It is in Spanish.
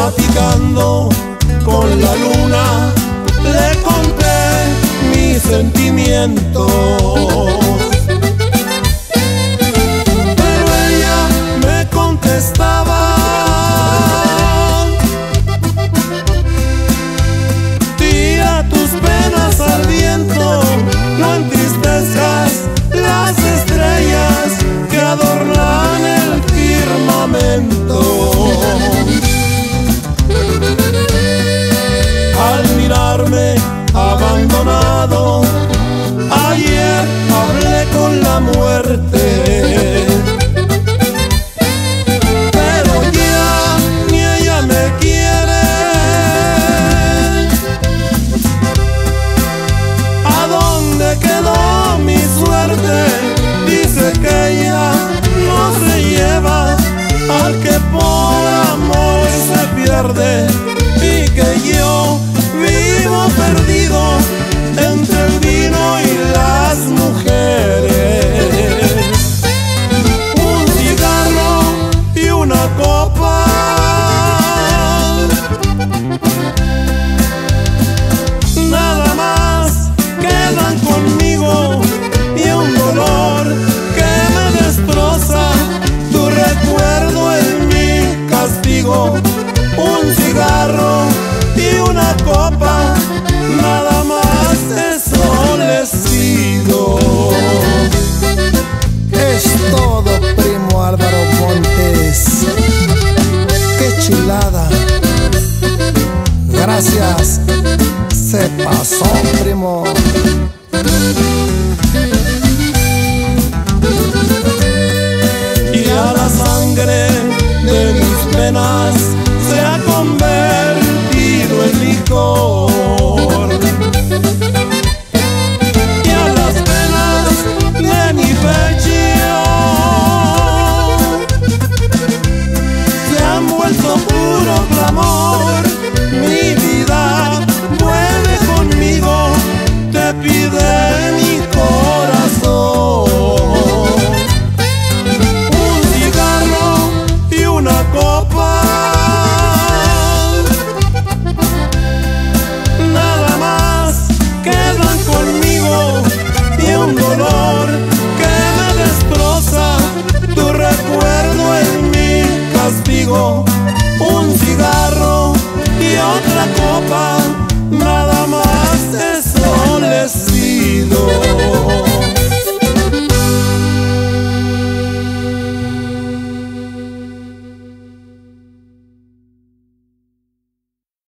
platicando con la luna, le conté mis sentimientos. pasado ayer. primo Álvaro Montes. ¡Qué chulada! Gracias. Se pasó, primo. un cigarro y otra copa.